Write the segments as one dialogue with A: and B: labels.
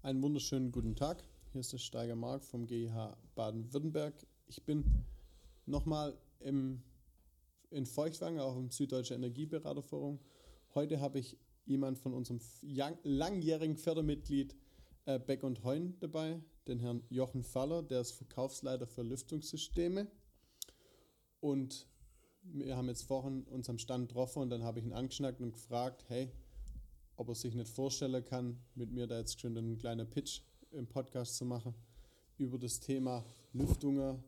A: Einen wunderschönen guten Tag. Hier ist der Steiger Mark vom GIH Baden-Württemberg. Ich bin nochmal in Feuchtwanger auf dem Süddeutsche Energieberaterforum. Heute habe ich jemand von unserem langjährigen Fördermitglied äh, Beck und Heun dabei, den Herrn Jochen Faller, der ist Verkaufsleiter für Lüftungssysteme. Und wir haben jetzt vorhin uns am Stand getroffen und dann habe ich ihn angeschnackt und gefragt, hey, ob er sich nicht vorstellen kann, mit mir da jetzt schon einen kleinen Pitch im Podcast zu machen über das Thema Lüftungen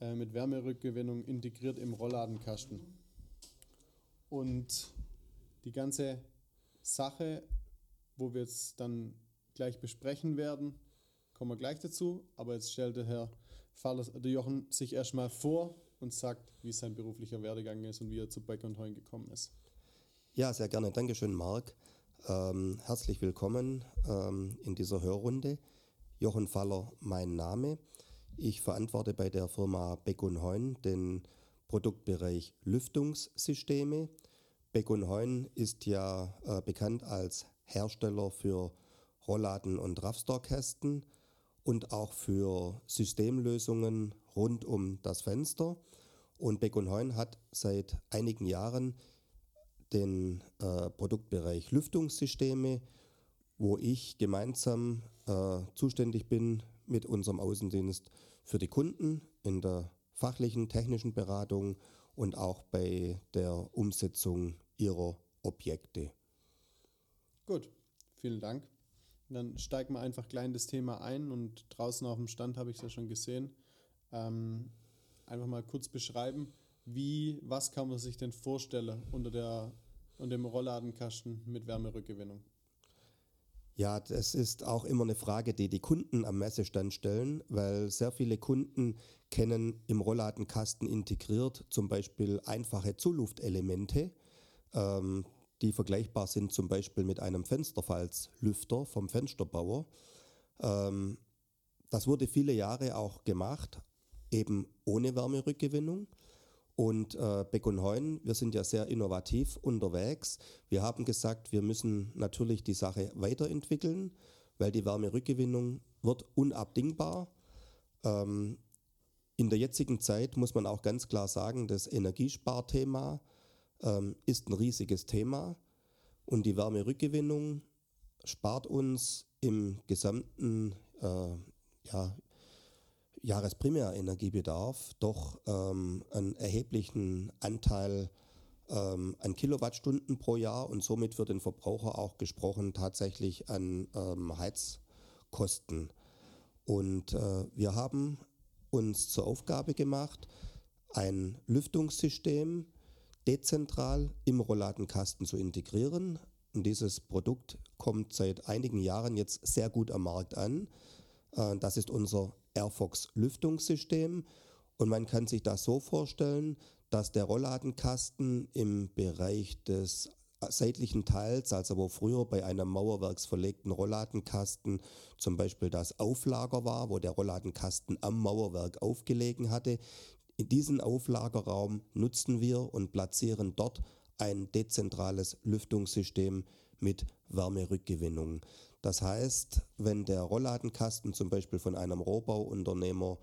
A: äh, mit Wärmerückgewinnung integriert im Rollladenkasten. Und die ganze Sache, wo wir jetzt dann gleich besprechen werden, kommen wir gleich dazu. Aber jetzt stellt der Herr Faller, der Jochen sich erstmal vor und sagt, wie sein beruflicher Werdegang ist und wie er zu Beck und Heun gekommen ist.
B: Ja, sehr gerne. Dankeschön, Marc. Ähm, herzlich willkommen ähm, in dieser Hörrunde. Jochen Faller, mein Name. Ich verantworte bei der Firma Beck und Heun den Produktbereich Lüftungssysteme. Beck und Heun ist ja äh, bekannt als Hersteller für Rollladen und Raffstorkästen und auch für Systemlösungen rund um das Fenster. Und Beck und Heun hat seit einigen Jahren den äh, Produktbereich Lüftungssysteme, wo ich gemeinsam äh, zuständig bin mit unserem Außendienst für die Kunden in der fachlichen, technischen Beratung und auch bei der Umsetzung ihrer Objekte.
A: Gut, vielen Dank. Dann steigen wir einfach gleich in das Thema ein und draußen auf dem Stand habe ich es ja schon gesehen. Ähm, einfach mal kurz beschreiben, wie, was kann man sich denn vorstellen unter der und dem Rollladenkasten mit Wärmerückgewinnung?
B: Ja, das ist auch immer eine Frage, die die Kunden am Messestand stellen, weil sehr viele Kunden kennen im Rollladenkasten integriert zum Beispiel einfache Zuluftelemente, ähm, die vergleichbar sind zum Beispiel mit einem Fensterfalzlüfter vom Fensterbauer. Ähm, das wurde viele Jahre auch gemacht, eben ohne Wärmerückgewinnung. Und äh, Beck und Heun, wir sind ja sehr innovativ unterwegs. Wir haben gesagt, wir müssen natürlich die Sache weiterentwickeln, weil die Wärmerückgewinnung wird unabdingbar. Ähm, in der jetzigen Zeit muss man auch ganz klar sagen, das Energiesparthema ähm, ist ein riesiges Thema und die Wärmerückgewinnung spart uns im gesamten äh, ja, Jahresprimärenergiebedarf doch ähm, einen erheblichen Anteil ähm, an Kilowattstunden pro Jahr und somit für den Verbraucher auch gesprochen tatsächlich an ähm, Heizkosten. Und äh, wir haben uns zur Aufgabe gemacht, ein Lüftungssystem dezentral im Rollladenkasten zu integrieren. Und dieses Produkt kommt seit einigen Jahren jetzt sehr gut am Markt an. Äh, das ist unser Airfox Lüftungssystem und man kann sich das so vorstellen, dass der Rollladenkasten im Bereich des seitlichen Teils, also wo früher bei einem mauerwerksverlegten Rollladenkasten zum Beispiel das Auflager war, wo der Rollladenkasten am Mauerwerk aufgelegen hatte, in diesen Auflagerraum nutzen wir und platzieren dort ein dezentrales Lüftungssystem mit Wärmerückgewinnung. Das heißt, wenn der Rollladenkasten zum Beispiel von einem Rohbauunternehmer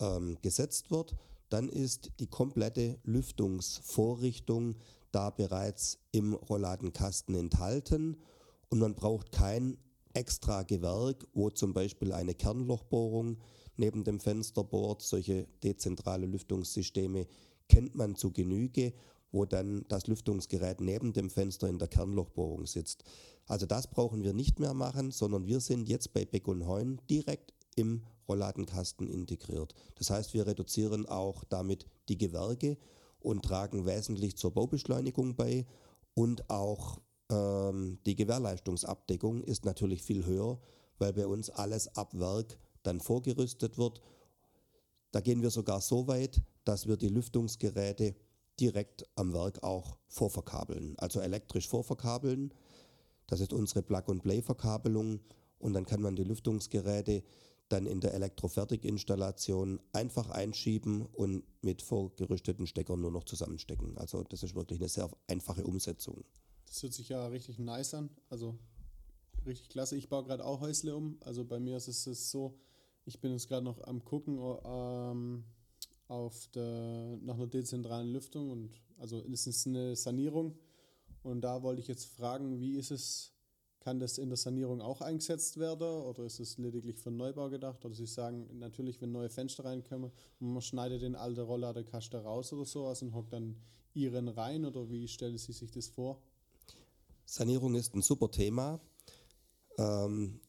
B: ähm, gesetzt wird, dann ist die komplette Lüftungsvorrichtung da bereits im Rollladenkasten enthalten und man braucht kein extra Gewerk, wo zum Beispiel eine Kernlochbohrung neben dem Fenster bohrt. Solche dezentrale Lüftungssysteme kennt man zu Genüge, wo dann das Lüftungsgerät neben dem Fenster in der Kernlochbohrung sitzt. Also das brauchen wir nicht mehr machen, sondern wir sind jetzt bei Beck und Heun direkt im Rollladenkasten integriert. Das heißt, wir reduzieren auch damit die Gewerke und tragen wesentlich zur Baubeschleunigung bei und auch ähm, die Gewährleistungsabdeckung ist natürlich viel höher, weil bei uns alles ab Werk dann vorgerüstet wird. Da gehen wir sogar so weit, dass wir die Lüftungsgeräte direkt am Werk auch vorverkabeln, also elektrisch vorverkabeln. Das ist unsere Plug-and-Play-Verkabelung und dann kann man die Lüftungsgeräte dann in der Elektrofertiginstallation einfach einschieben und mit vorgerüsteten Steckern nur noch zusammenstecken. Also das ist wirklich eine sehr einfache Umsetzung.
A: Das hört sich ja richtig nice an. Also richtig klasse. Ich baue gerade auch Häusle um. Also bei mir ist es so, ich bin jetzt gerade noch am gucken ähm, auf der, nach einer dezentralen Lüftung und also es ist eine Sanierung. Und da wollte ich jetzt fragen, wie ist es, kann das in der Sanierung auch eingesetzt werden oder ist es lediglich für Neubau gedacht? Oder Sie sagen, natürlich, wenn neue Fenster reinkommen, man schneidet den alten Rollladerkasten raus oder sowas und hockt dann Ihren rein oder wie stellen Sie sich das vor?
B: Sanierung ist ein super Thema. Ähm,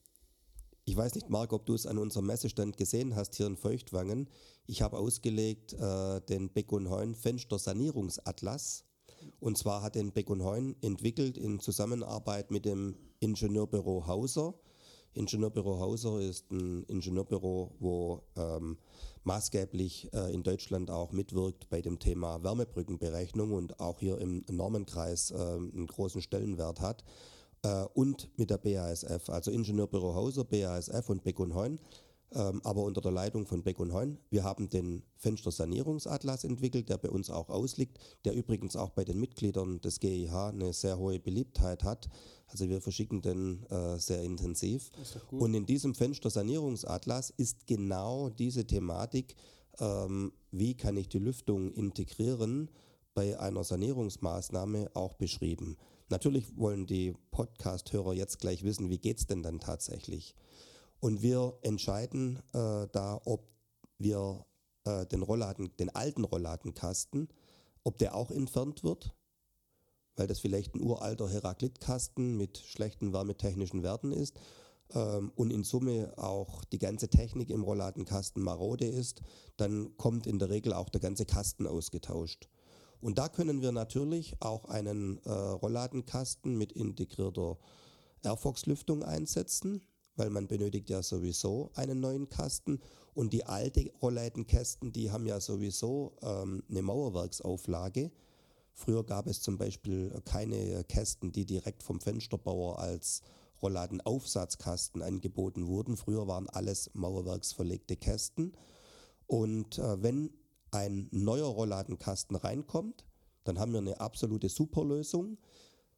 B: ich weiß nicht, Marc, ob du es an unserem Messestand gesehen hast hier in Feuchtwangen. Ich habe ausgelegt äh, den Beck und Heun Fenster Sanierungsatlas. Und zwar hat den Beck und Heun entwickelt in Zusammenarbeit mit dem Ingenieurbüro Hauser. Ingenieurbüro Hauser ist ein Ingenieurbüro, wo ähm, maßgeblich äh, in Deutschland auch mitwirkt bei dem Thema Wärmebrückenberechnung und auch hier im Normenkreis äh, einen großen Stellenwert hat. Äh, und mit der BASF, also Ingenieurbüro Hauser, BASF und Beck und Heun ähm, aber unter der Leitung von Beck und Heun. Wir haben den Fenstersanierungsatlas entwickelt, der bei uns auch ausliegt, der übrigens auch bei den Mitgliedern des GIH eine sehr hohe Beliebtheit hat. Also wir verschicken den äh, sehr intensiv. Und in diesem Fenstersanierungsatlas ist genau diese Thematik, ähm, wie kann ich die Lüftung integrieren, bei einer Sanierungsmaßnahme auch beschrieben. Natürlich wollen die Podcast-Hörer jetzt gleich wissen, wie geht es denn dann tatsächlich? Und wir entscheiden äh, da, ob wir äh, den Rollladen, den alten Rollladenkasten, ob der auch entfernt wird, weil das vielleicht ein uralter Heraklitkasten mit schlechten wärmetechnischen Werten ist ähm, und in Summe auch die ganze Technik im Rollladenkasten marode ist, dann kommt in der Regel auch der ganze Kasten ausgetauscht. Und da können wir natürlich auch einen äh, Rollladenkasten mit integrierter Airfox-Lüftung einsetzen weil man benötigt ja sowieso einen neuen Kasten und die alte Rolllädenkästen, die haben ja sowieso ähm, eine Mauerwerksauflage. Früher gab es zum Beispiel keine Kästen, die direkt vom Fensterbauer als Rollladenaufsatzkasten angeboten wurden. Früher waren alles mauerwerksverlegte Kästen. Und äh, wenn ein neuer Rollladenkasten reinkommt, dann haben wir eine absolute Superlösung.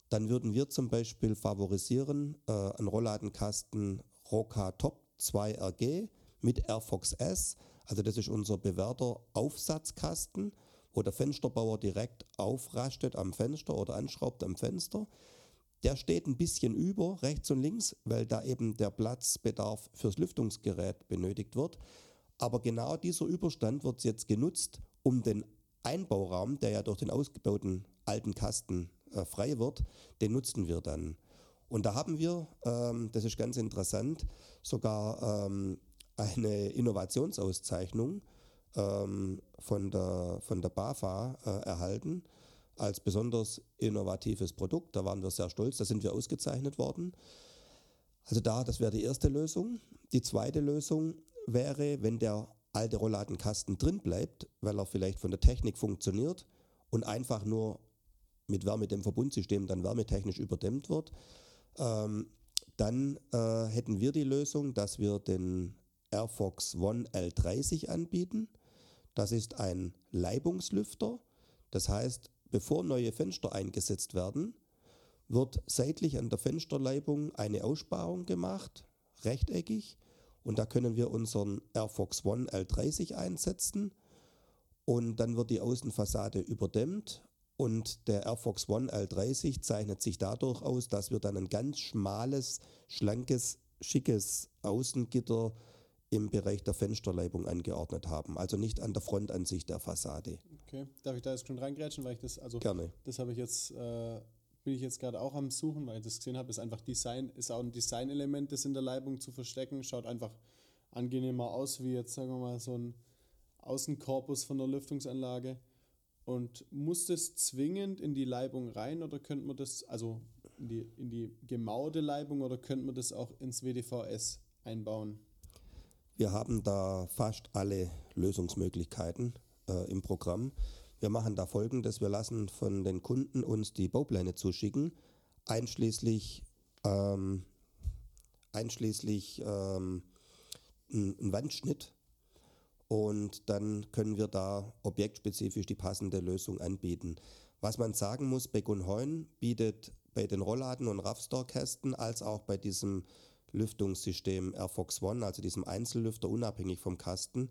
B: Dann würden wir zum Beispiel favorisieren äh, einen Rollladenkasten Roca Top 2 RG mit Airfox S. Also das ist unser bewährter Aufsatzkasten, wo der Fensterbauer direkt aufrastet am Fenster oder anschraubt am Fenster. Der steht ein bisschen über rechts und links, weil da eben der Platzbedarf fürs Lüftungsgerät benötigt wird. Aber genau dieser Überstand wird jetzt genutzt, um den Einbauraum, der ja durch den ausgebauten alten Kasten äh, frei wird, den nutzen wir dann. Und da haben wir, ähm, das ist ganz interessant, sogar ähm, eine Innovationsauszeichnung ähm, von, der, von der BAFA äh, erhalten als besonders innovatives Produkt. Da waren wir sehr stolz, da sind wir ausgezeichnet worden. Also da, das wäre die erste Lösung. Die zweite Lösung wäre, wenn der alte Rollladenkasten drin bleibt, weil er vielleicht von der Technik funktioniert und einfach nur mit Wärmedämmverbundsystem dann wärmetechnisch überdämmt wird, ähm, dann äh, hätten wir die Lösung, dass wir den Airfox One L30 anbieten. Das ist ein Leibungslüfter. Das heißt, bevor neue Fenster eingesetzt werden, wird seitlich an der Fensterleibung eine Aussparung gemacht, rechteckig. Und da können wir unseren Airfox One L30 einsetzen. Und dann wird die Außenfassade überdämmt und der Airfox One L30 zeichnet sich dadurch aus, dass wir dann ein ganz schmales, schlankes, schickes Außengitter im Bereich der Fensterleibung angeordnet haben. Also nicht an der Frontansicht der Fassade.
A: Okay, darf ich da jetzt schon reingrätschen, weil ich das, also
B: Gerne.
A: das habe ich jetzt, äh, bin ich jetzt gerade auch am Suchen, weil ich das gesehen habe, ist einfach Design, ist auch ein Designelement, das in der Leibung zu verstecken, schaut einfach angenehmer aus, wie jetzt, sagen wir mal, so ein Außenkorpus von der Lüftungsanlage. Und muss das zwingend in die Leibung rein oder könnte man das, also in die, in die gemauerte Leibung oder könnte man das auch ins WDVS einbauen?
B: Wir haben da fast alle Lösungsmöglichkeiten äh, im Programm. Wir machen da folgendes: Wir lassen von den Kunden uns die Baupläne zuschicken, einschließlich, ähm, einschließlich ähm, ein Wandschnitt und dann können wir da objektspezifisch die passende Lösung anbieten. Was man sagen muss, Beck und Heun bietet bei den Rollladen und RAV-Store-Kästen als auch bei diesem Lüftungssystem Airfox One, also diesem Einzellüfter unabhängig vom Kasten,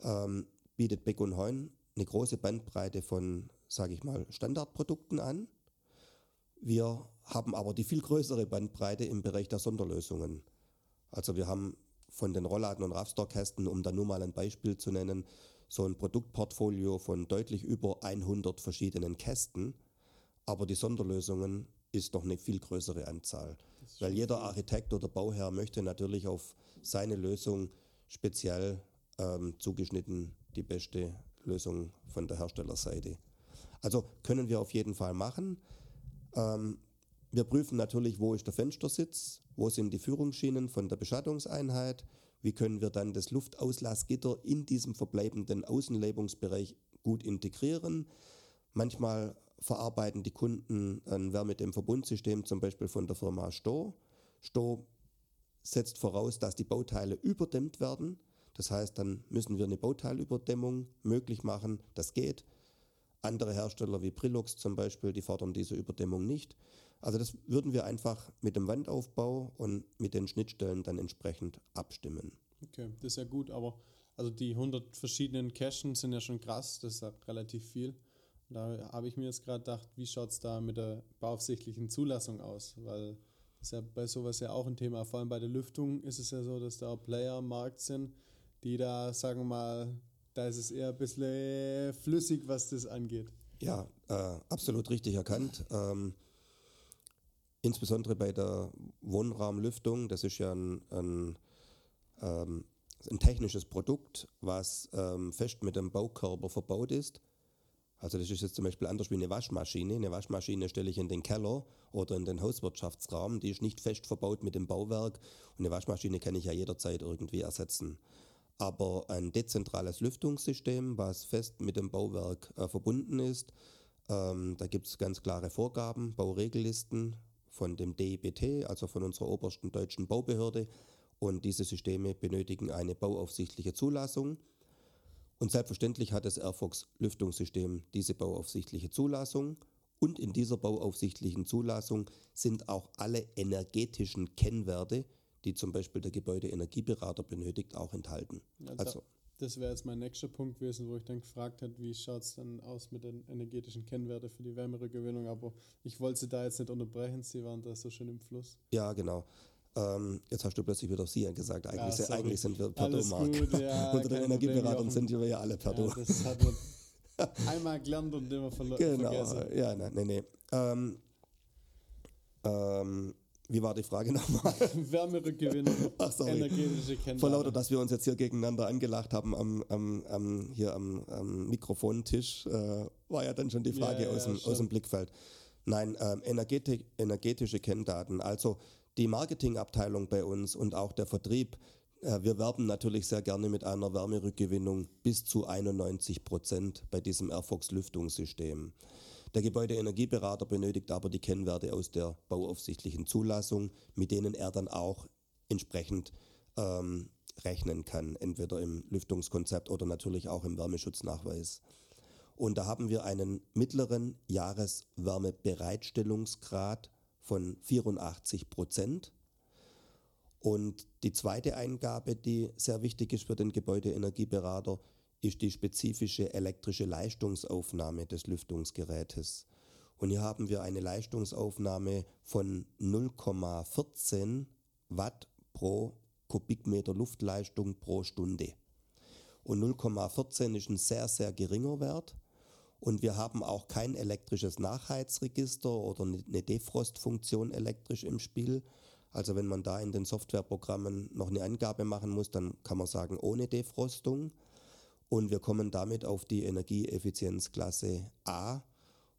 B: ähm, bietet Heun eine große Bandbreite von, sage ich mal, Standardprodukten an. Wir haben aber die viel größere Bandbreite im Bereich der Sonderlösungen. Also wir haben von den Rollladen und RAV-Store-Kästen, um da nur mal ein Beispiel zu nennen, so ein Produktportfolio von deutlich über 100 verschiedenen Kästen. Aber die Sonderlösungen ist noch eine viel größere Anzahl. Weil jeder Architekt oder Bauherr möchte natürlich auf seine Lösung speziell ähm, zugeschnitten die beste Lösung von der Herstellerseite. Also können wir auf jeden Fall machen. Ähm, wir prüfen natürlich, wo ist der Fenstersitz, wo sind die Führungsschienen von der Beschattungseinheit, wie können wir dann das Luftauslassgitter in diesem verbleibenden Außenlebungsbereich gut integrieren. Manchmal verarbeiten die Kunden ein Wärmedämmverbundsystem, zum Beispiel von der Firma Sto. Sto setzt voraus, dass die Bauteile überdämmt werden. Das heißt, dann müssen wir eine Bauteilüberdämmung möglich machen. Das geht. Andere Hersteller wie Prilux zum Beispiel, die fordern diese Überdämmung nicht. Also das würden wir einfach mit dem Wandaufbau und mit den Schnittstellen dann entsprechend abstimmen.
A: Okay, das ist ja gut, aber also die 100 verschiedenen Cachen sind ja schon krass, das ist ja relativ viel. Da habe ich mir jetzt gerade gedacht, wie schaut es da mit der bauaufsichtlichen Zulassung aus? Weil das ist ja bei sowas ja auch ein Thema. Vor allem bei der Lüftung ist es ja so, dass da Player am Markt sind, die da, sagen wir mal, da ist es eher ein bisschen flüssig, was das angeht.
B: Ja, äh, absolut richtig erkannt. Ähm, insbesondere bei der Wohnraumlüftung, das ist ja ein, ein, ähm, ein technisches Produkt, was ähm, fest mit dem Baukörper verbaut ist. Also das ist jetzt zum Beispiel anders wie eine Waschmaschine. Eine Waschmaschine stelle ich in den Keller oder in den Hauswirtschaftsraum. Die ist nicht fest verbaut mit dem Bauwerk. Und eine Waschmaschine kann ich ja jederzeit irgendwie ersetzen. Aber ein dezentrales Lüftungssystem, was fest mit dem Bauwerk äh, verbunden ist, ähm, da gibt es ganz klare Vorgaben, Bauregellisten von dem DIBT, also von unserer obersten deutschen Baubehörde. Und diese Systeme benötigen eine bauaufsichtliche Zulassung. Und selbstverständlich hat das Airfox Lüftungssystem diese bauaufsichtliche Zulassung. Und in dieser bauaufsichtlichen Zulassung sind auch alle energetischen Kennwerte, die zum Beispiel der Gebäudeenergieberater benötigt, auch enthalten.
A: Ja, also, das wäre jetzt mein nächster Punkt gewesen, wo ich dann gefragt hätte, wie schaut es dann aus mit den energetischen Kennwerten für die Wärmerückgewinnung. Aber ich wollte Sie da jetzt nicht unterbrechen, Sie waren da so schön im Fluss.
B: Ja, genau. Ähm, jetzt hast du plötzlich wieder Sie gesagt. Eigentlich, ja, eigentlich sind wir Perdo-Mark. Ja, Unter den Energieberatern sind wir ja alle Perdo. Ja, das hat man
A: einmal gelernt und immer verlo
B: genau. vergessen. Genau, ja, nein, nein. Nee. Ähm, ähm, wie war die Frage nochmal?
A: Wärmerückgewinnung, Ach, sorry. energetische
B: Kennzahlen. Vor lauter, dass wir uns jetzt hier gegeneinander angelacht haben am, am, am hier am, am Mikrofontisch, äh, war ja dann schon die Frage ja, aus, dem, aus dem Blickfeld. Nein, ähm, energetische Kenndaten. Also die Marketingabteilung bei uns und auch der Vertrieb, äh, wir werben natürlich sehr gerne mit einer Wärmerückgewinnung bis zu 91 Prozent bei diesem Airfox Lüftungssystem. Der Gebäudeenergieberater benötigt aber die Kennwerte aus der bauaufsichtlichen Zulassung, mit denen er dann auch entsprechend ähm, rechnen kann, entweder im Lüftungskonzept oder natürlich auch im Wärmeschutznachweis. Und da haben wir einen mittleren Jahreswärmebereitstellungsgrad von 84 Prozent. Und die zweite Eingabe, die sehr wichtig ist für den Gebäudeenergieberater, ist die spezifische elektrische Leistungsaufnahme des Lüftungsgerätes. Und hier haben wir eine Leistungsaufnahme von 0,14 Watt pro Kubikmeter Luftleistung pro Stunde. Und 0,14 ist ein sehr, sehr geringer Wert. Und wir haben auch kein elektrisches Nachheizregister oder eine Defrostfunktion elektrisch im Spiel. Also wenn man da in den Softwareprogrammen noch eine Angabe machen muss, dann kann man sagen ohne Defrostung. Und wir kommen damit auf die Energieeffizienzklasse A.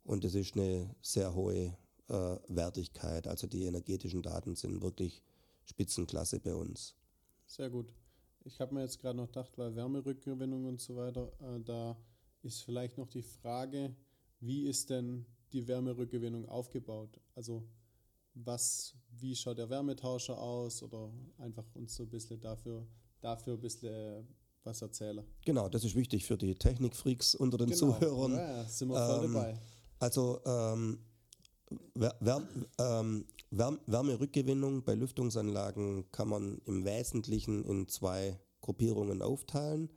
B: Und das ist eine sehr hohe äh, Wertigkeit. Also die energetischen Daten sind wirklich Spitzenklasse bei uns.
A: Sehr gut. Ich habe mir jetzt gerade noch gedacht, weil Wärmerückgewinnung und so weiter, äh, da ist vielleicht noch die Frage, wie ist denn die Wärmerückgewinnung aufgebaut? Also was, wie schaut der Wärmetauscher aus oder einfach uns so ein bisschen dafür, dafür ein bisschen was erzählen.
B: Genau, das ist wichtig für die Technikfreaks unter den genau. Zuhörern. Ja, sind wir voll ähm, dabei. Also ähm, Wär, ähm, Wärmerückgewinnung bei Lüftungsanlagen kann man im Wesentlichen in zwei Gruppierungen aufteilen.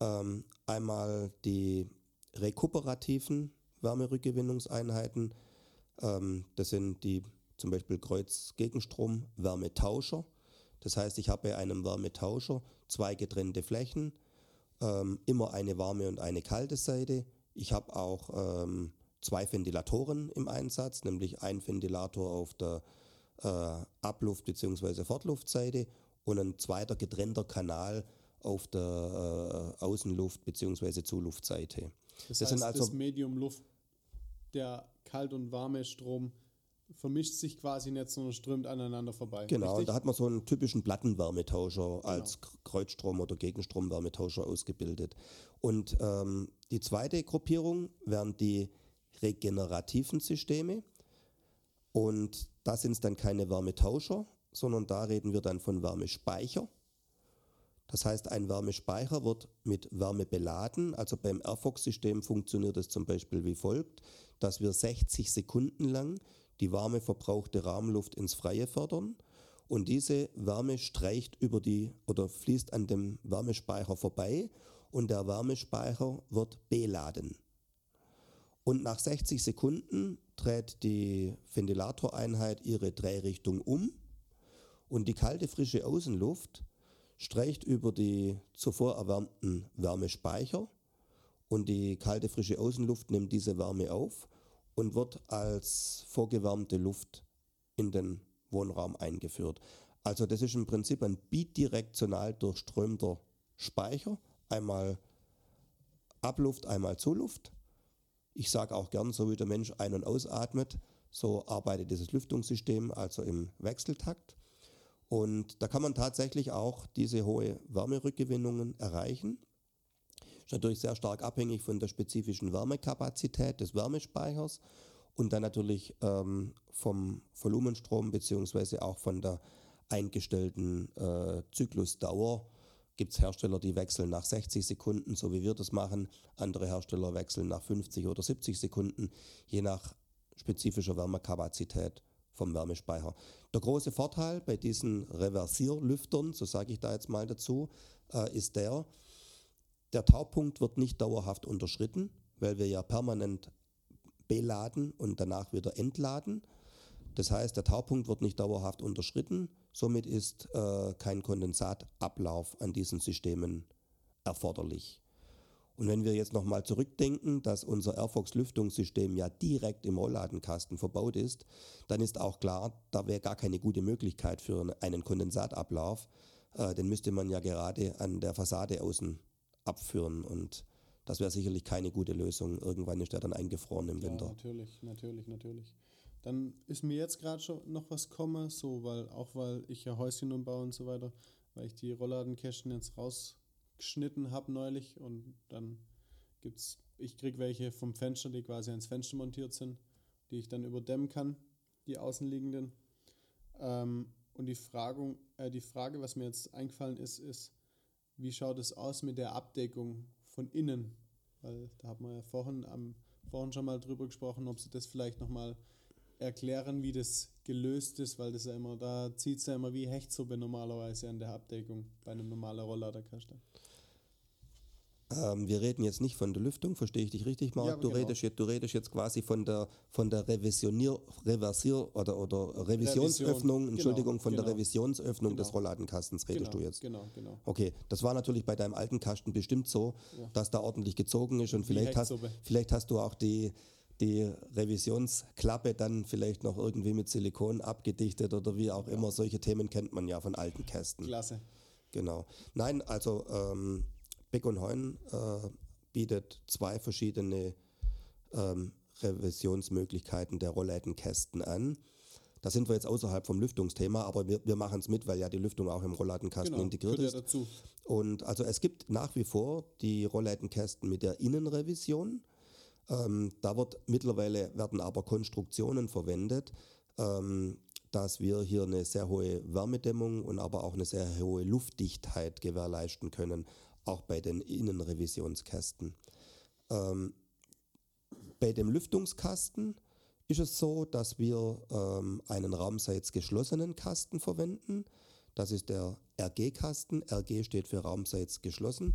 B: Ähm, einmal die rekuperativen Wärmerückgewinnungseinheiten. Ähm, das sind die zum Beispiel Kreuz-Gegenstrom-Wärmetauscher. Das heißt, ich habe bei einem Wärmetauscher zwei getrennte Flächen, ähm, immer eine warme und eine kalte Seite. Ich habe auch ähm, zwei Ventilatoren im Einsatz, nämlich ein Ventilator auf der äh, Abluft- bzw. Fortluftseite und ein zweiter getrennter Kanal auf der äh, Außenluft- bzw. Zuluftseite.
A: Das, das heißt, also das Medium Luft, der kalt und warme Strom vermischt sich quasi nicht, sondern strömt aneinander vorbei.
B: Genau, da hat man so einen typischen Plattenwärmetauscher genau. als Kreuzstrom- oder Gegenstromwärmetauscher ausgebildet. Und ähm, die zweite Gruppierung wären die regenerativen Systeme. Und da sind es dann keine Wärmetauscher, sondern da reden wir dann von Wärmespeicher. Das heißt, ein Wärmespeicher wird mit Wärme beladen. Also beim Airfox-System funktioniert es zum Beispiel wie folgt, dass wir 60 Sekunden lang die warme verbrauchte Rahmenluft ins Freie fördern und diese Wärme streicht über die oder fließt an dem Wärmespeicher vorbei und der Wärmespeicher wird beladen. Und nach 60 Sekunden dreht die Ventilatoreinheit ihre Drehrichtung um und die kalte, frische Außenluft streicht über die zuvor erwärmten Wärmespeicher und die kalte, frische Außenluft nimmt diese Wärme auf und wird als vorgewärmte Luft in den Wohnraum eingeführt. Also das ist im Prinzip ein bidirektional durchströmter Speicher, einmal Abluft, einmal Zuluft. Ich sage auch gern, so wie der Mensch ein- und ausatmet, so arbeitet dieses Lüftungssystem also im Wechseltakt. Und da kann man tatsächlich auch diese hohe Wärmerückgewinnungen erreichen. Ist natürlich sehr stark abhängig von der spezifischen Wärmekapazität des Wärmespeichers und dann natürlich ähm, vom Volumenstrom beziehungsweise auch von der eingestellten äh, Zyklusdauer. Gibt es Hersteller, die wechseln nach 60 Sekunden, so wie wir das machen. Andere Hersteller wechseln nach 50 oder 70 Sekunden, je nach spezifischer Wärmekapazität vom Wärmespeicher. Der große Vorteil bei diesen Reversierlüftern, so sage ich da jetzt mal dazu, äh, ist der, der Taupunkt wird nicht dauerhaft unterschritten, weil wir ja permanent beladen und danach wieder entladen. Das heißt, der Taupunkt wird nicht dauerhaft unterschritten. Somit ist äh, kein Kondensatablauf an diesen Systemen erforderlich. Und wenn wir jetzt nochmal zurückdenken, dass unser Airfox Lüftungssystem ja direkt im Rollladenkasten verbaut ist, dann ist auch klar, da wäre gar keine gute Möglichkeit für einen Kondensatablauf. Äh, den müsste man ja gerade an der Fassade außen abführen und das wäre sicherlich keine gute Lösung. Irgendwann ist der dann eingefroren im Winter.
A: Ja, natürlich, natürlich, natürlich. Dann ist mir jetzt gerade schon noch was gekommen, so, weil auch weil ich ja Häuschen umbaue und so weiter, weil ich die Rollladenkästen jetzt raus geschnitten habe neulich und dann gibt's, ich kriege welche vom Fenster, die quasi ans Fenster montiert sind, die ich dann überdämmen kann, die außenliegenden. Ähm, und die, Fragung, äh, die Frage, was mir jetzt eingefallen ist, ist, wie schaut es aus mit der Abdeckung von innen? Weil da hat man ja vorhin, am, vorhin schon mal drüber gesprochen, ob sie das vielleicht nochmal erklären, wie das gelöst ist, weil das ja immer, da zieht es ja immer wie Hechtsuppe normalerweise an der Abdeckung bei einem normalen Rollladerkasten.
B: Ähm, wir reden jetzt nicht von der Lüftung, verstehe ich dich richtig, Marc? Ja, du, genau. redest jetzt, du redest jetzt quasi von der, von der Revisionier, Reversier- oder, oder Revisionsöffnung, Revision, Entschuldigung, genau, von genau. der Revisionsöffnung des genau. Rollladenkastens redest
A: genau,
B: du jetzt.
A: Genau, genau.
B: Okay, das war natürlich bei deinem alten Kasten bestimmt so, ja. dass da ordentlich gezogen ist und vielleicht hast, vielleicht hast du auch die, die Revisionsklappe dann vielleicht noch irgendwie mit Silikon abgedichtet oder wie auch ja. immer. Solche Themen kennt man ja von alten Kästen.
A: Klasse.
B: Genau. Nein, also ähm, Beck und Heun äh, bietet zwei verschiedene ähm, Revisionsmöglichkeiten der Rolllädenkästen an. Da sind wir jetzt außerhalb vom Lüftungsthema, aber wir, wir machen es mit, weil ja die Lüftung auch im Rollladenkasten genau, integriert ist.
A: Dazu.
B: Und also es gibt nach wie vor die Rolllädenkästen mit der Innenrevision. Ähm, da wird mittlerweile werden aber Konstruktionen verwendet, ähm, dass wir hier eine sehr hohe Wärmedämmung und aber auch eine sehr hohe Luftdichtheit gewährleisten können auch bei den Innenrevisionskästen. Ähm, bei dem Lüftungskasten ist es so, dass wir ähm, einen raumseits geschlossenen Kasten verwenden. Das ist der RG-Kasten. RG steht für raumseits geschlossen.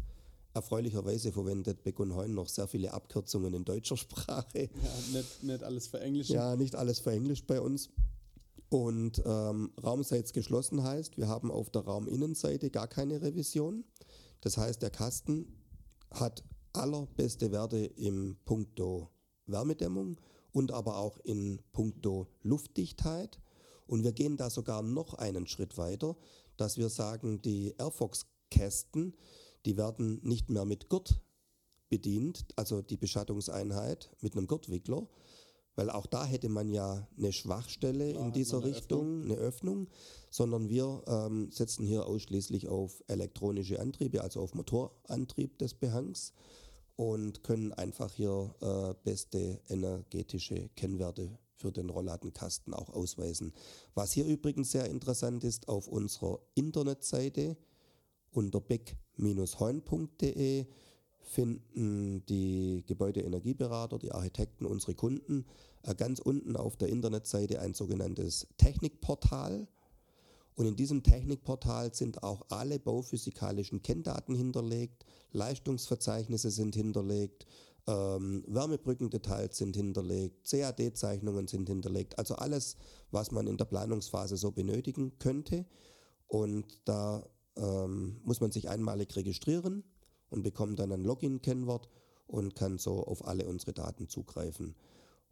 B: Erfreulicherweise verwendet Beck und Heun noch sehr viele Abkürzungen in deutscher Sprache.
A: Ja, nicht, nicht alles für Englisch.
B: Ja, nicht alles für Englisch bei uns. Und ähm, raumseits geschlossen heißt, wir haben auf der Rauminnenseite gar keine Revision. Das heißt, der Kasten hat allerbeste Werte im Punkto Wärmedämmung und aber auch in puncto Luftdichtheit. Und wir gehen da sogar noch einen Schritt weiter, dass wir sagen, die Airfox-Kästen, die werden nicht mehr mit Gurt bedient, also die Beschattungseinheit mit einem Gurtwickler, weil auch da hätte man ja eine Schwachstelle da in dieser eine Richtung, Öffnung. eine Öffnung, sondern wir ähm, setzen hier ausschließlich auf elektronische Antriebe, also auf Motorantrieb des Behangs und können einfach hier äh, beste energetische Kennwerte für den Rollladenkasten auch ausweisen. Was hier übrigens sehr interessant ist, auf unserer Internetseite unter beck-heun.de finden die Gebäudeenergieberater, die Architekten, unsere Kunden ganz unten auf der Internetseite ein sogenanntes Technikportal. Und in diesem Technikportal sind auch alle bauphysikalischen Kenndaten hinterlegt, Leistungsverzeichnisse sind hinterlegt, ähm, Wärmebrückendetails sind hinterlegt, CAD-Zeichnungen sind hinterlegt, also alles, was man in der Planungsphase so benötigen könnte. Und da ähm, muss man sich einmalig registrieren und bekommt dann ein Login-Kennwort und kann so auf alle unsere Daten zugreifen.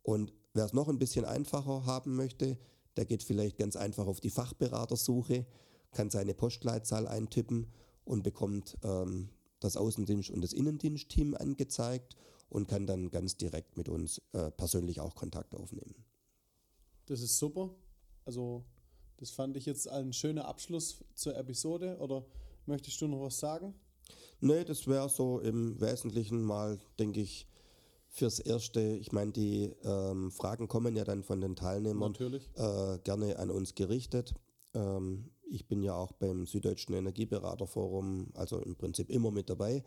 B: Und wer es noch ein bisschen einfacher haben möchte, der geht vielleicht ganz einfach auf die Fachberatersuche, kann seine Postleitzahl eintippen und bekommt ähm, das Außendienst- und das Innendienstteam angezeigt und kann dann ganz direkt mit uns äh, persönlich auch Kontakt aufnehmen.
A: Das ist super. Also das fand ich jetzt ein schöner Abschluss zur Episode. Oder möchtest du noch was sagen?
B: Nee, das wäre so im Wesentlichen mal, denke ich, fürs Erste. Ich meine, die ähm, Fragen kommen ja dann von den Teilnehmern äh, gerne an uns gerichtet. Ähm, ich bin ja auch beim Süddeutschen Energieberaterforum, also im Prinzip immer mit dabei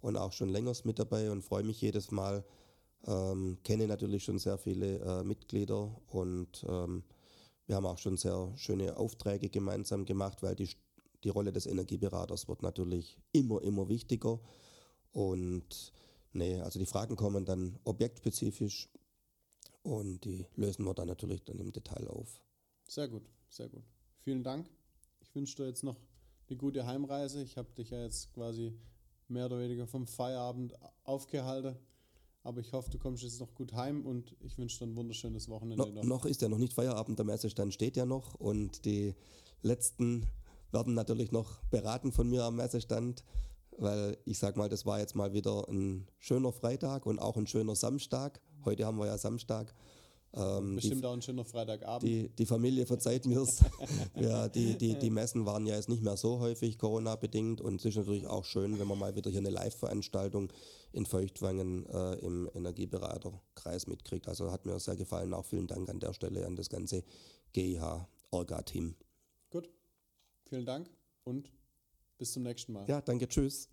B: und auch schon länger mit dabei und freue mich jedes Mal. Ähm, kenne natürlich schon sehr viele äh, Mitglieder und ähm, wir haben auch schon sehr schöne Aufträge gemeinsam gemacht, weil die, die Rolle des Energieberaters wird natürlich immer, immer wichtiger. Und nee, also die Fragen kommen dann objektspezifisch und die lösen wir dann natürlich dann im Detail auf.
A: Sehr gut, sehr gut. Vielen Dank. Ich wünsche dir jetzt noch eine gute Heimreise. Ich habe dich ja jetzt quasi mehr oder weniger vom Feierabend aufgehalten. Aber ich hoffe, du kommst jetzt noch gut heim und ich wünsche dir ein wunderschönes Wochenende.
B: No, noch ist ja noch nicht Feierabend, der Messestand steht ja noch und die letzten werden natürlich noch beraten von mir am Messestand, weil ich sag mal, das war jetzt mal wieder ein schöner Freitag und auch ein schöner Samstag. Heute haben wir ja Samstag.
A: Ähm, Bestimmt die, auch ein schöner Freitagabend.
B: Die, die Familie verzeiht mir es. ja, die, die, die Messen waren ja jetzt nicht mehr so häufig Corona-bedingt und es ist natürlich auch schön, wenn man mal wieder hier eine Live-Veranstaltung in Feuchtwangen äh, im Energieberaterkreis mitkriegt. Also hat mir sehr gefallen. Auch vielen Dank an der Stelle an das ganze GIH-Orga-Team.
A: Gut, vielen Dank und bis zum nächsten Mal.
B: Ja, danke, tschüss.